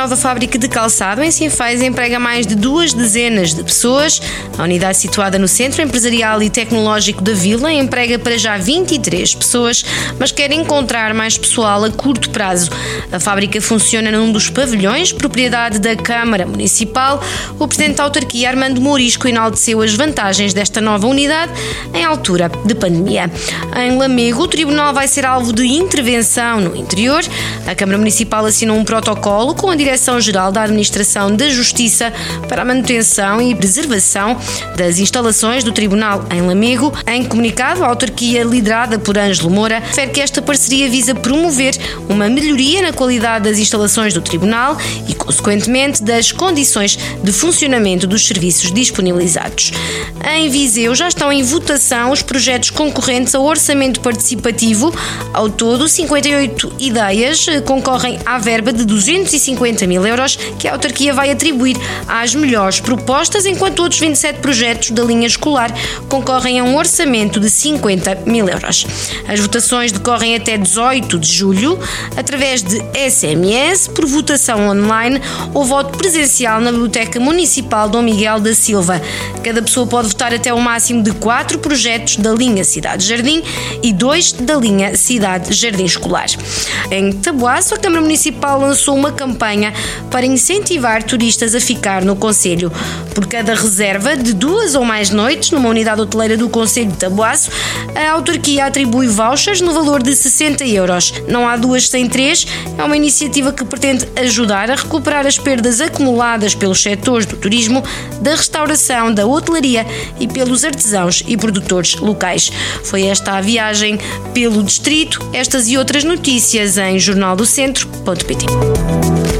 Nova fábrica de calçado em Sinfãs emprega mais de duas dezenas de pessoas. A unidade situada no Centro Empresarial e Tecnológico da Vila emprega para já 23 pessoas, mas quer encontrar mais pessoal a curto prazo. A fábrica funciona num dos pavilhões, propriedade da Câmara Municipal. O Presidente da Autarquia, Armando Mourisco, enalteceu as vantagens desta nova unidade em altura de pandemia. Em Lamego, o Tribunal vai ser alvo de intervenção no interior. A Câmara Municipal assinou um protocolo com a Direção-Geral da Administração da Justiça para a manutenção e preservação das instalações do Tribunal em Lamego. Em comunicado, a autarquia liderada por Ângelo Moura refere que esta parceria visa promover uma melhoria na qualidade das instalações do Tribunal e, consequentemente, das condições de funcionamento dos serviços disponibilizados. Em Viseu já estão em votação os projetos concorrentes ao orçamento participativo. Ao todo, 58 ideias concorrem à verba de 250 50 mil euros que a autarquia vai atribuir às melhores propostas, enquanto outros 27 projetos da linha escolar concorrem a um orçamento de 50 mil euros. As votações decorrem até 18 de julho, através de SMS, por votação online ou voto presencial na Biblioteca Municipal Dom Miguel da Silva. Cada pessoa pode votar até o máximo de quatro projetos da linha Cidade Jardim e dois da linha Cidade Jardim Escolar. Em Tabuaço, a Câmara Municipal lançou uma campanha para incentivar turistas a ficar no Conselho. Por cada reserva de duas ou mais noites numa unidade hoteleira do Conselho de Tabuaço, a autarquia atribui vouchers no valor de 60 euros. Não há duas sem três, é uma iniciativa que pretende ajudar a recuperar as perdas acumuladas pelos setores do turismo, da restauração, da hotelaria e pelos artesãos e produtores locais. Foi esta a viagem pelo distrito, estas e outras notícias em jornaldocentro.pt.